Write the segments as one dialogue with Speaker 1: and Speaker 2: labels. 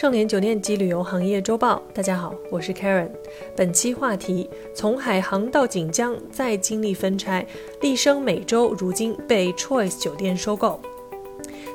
Speaker 1: 盛联酒店及旅游行业周报，大家好，我是 Karen。本期话题：从海航到锦江，再经历分拆，丽笙美洲如今被 Choice 酒店收购。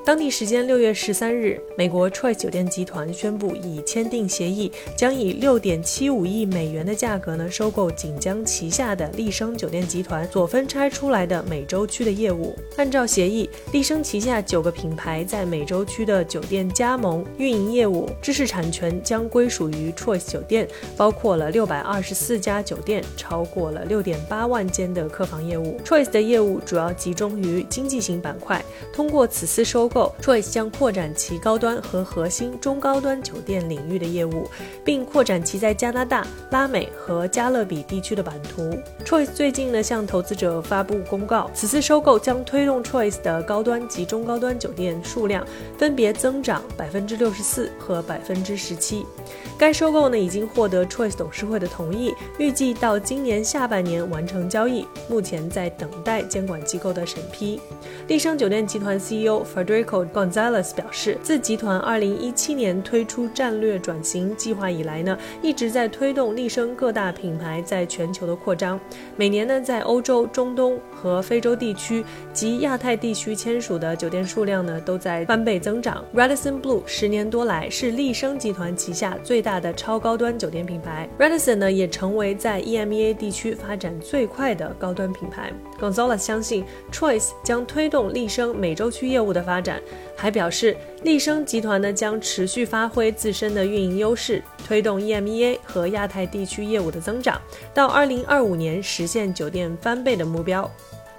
Speaker 1: 当地时间六月十三日，美国 Choice 酒店集团宣布已签订协议，将以六点七五亿美元的价格呢收购锦江旗下的丽笙酒店集团所分拆出来的美洲区的业务。按照协议，丽笙旗下九个品牌在美洲区的酒店加盟运营业务，知识产权将归属于 Choice 酒店，包括了六百二十四家酒店，超过了六点八万间的客房业务。Choice 的业务主要集中于经济型板块，通过此次收购。Choice 将扩展其高端和核心中高端酒店领域的业务，并扩展其在加拿大、拉美和加勒比地区的版图。Choice 最近呢向投资者发布公告，此次收购将推动 Choice 的高端及中高端酒店数量分别增长百分之六十四和百分之十七。该收购呢已经获得 Choice 董事会的同意，预计到今年下半年完成交易，目前在等待监管机构的审批。丽笙酒店集团 CEO Federico Gonzalez 表示，自集团2017年推出战略转型计划以来呢，一直在推动丽笙各大品牌在全球的扩张。每年呢，在欧洲、中东和非洲地区及亚太地区签署的酒店数量呢，都在翻倍增长。Radisson Blue 十年多来是丽笙集团旗下最大的超高端酒店品牌。Radisson 呢，也成为在 EMEA 地区发展最快的高端品牌。Gonzalez 相信 Choice 将推动。动丽笙美洲区业务的发展，还表示丽笙集团呢将持续发挥自身的运营优势，推动 EMEA 和亚太地区业务的增长，到二零二五年实现酒店翻倍的目标。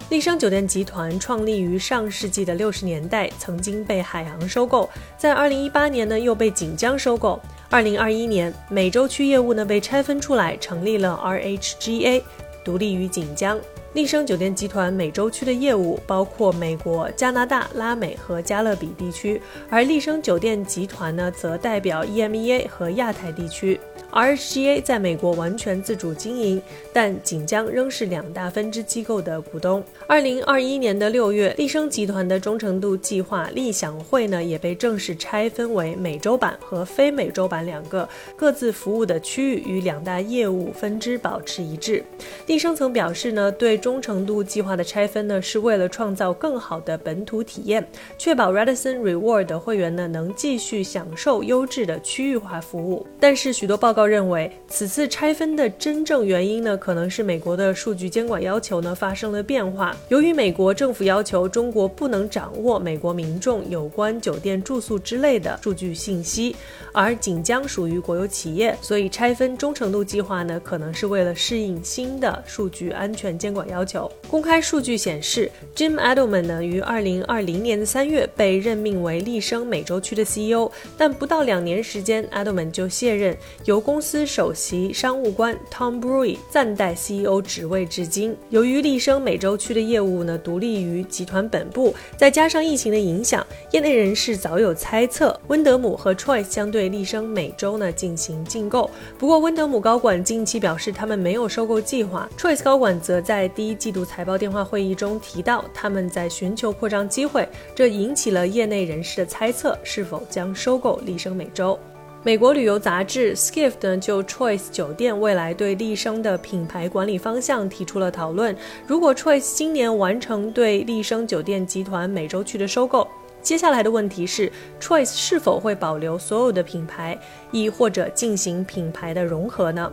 Speaker 1: 丽笙酒店集团创立于上世纪的六十年代，曾经被海航收购，在二零一八年呢又被锦江收购。二零二一年美洲区业务呢被拆分出来，成立了 RHGA，独立于锦江。丽笙酒店集团美洲区的业务包括美国、加拿大、拉美和加勒比地区，而丽笙酒店集团呢，则代表 EMEA 和亚太地区。RHGA 在美国完全自主经营，但锦江仍是两大分支机构的股东。二零二一年的六月，丽笙集团的忠诚度计划立享会呢，也被正式拆分为美洲版和非美洲版两个，各自服务的区域与两大业务分支保持一致。丽笙曾表示呢，对忠诚度计划的拆分呢，是为了创造更好的本土体验，确保 Radisson Reward 会员呢能继续享受优质的区域化服务。但是许多报告。认为此次拆分的真正原因呢，可能是美国的数据监管要求呢发生了变化。由于美国政府要求中国不能掌握美国民众有关酒店住宿之类的数据信息，而锦江属于国有企业，所以拆分忠诚度计划呢，可能是为了适应新的数据安全监管要要求。公开数据显示，Jim Edelman 呢于二零二零年的三月被任命为丽笙美洲区的 CEO，但不到两年时间，Edelman 就卸任，由公司首席商务官 Tom Brewy 暂代 CEO 职位至今。由于丽笙美洲区的业务呢独立于集团本部，再加上疫情的影响，业内人士早有猜测，温德姆和 Choice 将对丽笙美洲呢进行竞购。不过，温德姆高管近期表示他们没有收购计划，Choice 高管则在第一季度财报电话会议中提到他们在寻求扩张机会，这引起了业内人士的猜测，是否将收购丽笙美洲。美国旅游杂志 Skift 呢就 Choice 酒店未来对丽笙的品牌管理方向提出了讨论。如果 Choice 今年完成对丽笙酒店集团美洲区的收购，接下来的问题是 Choice 是否会保留所有的品牌，亦或者进行品牌的融合呢？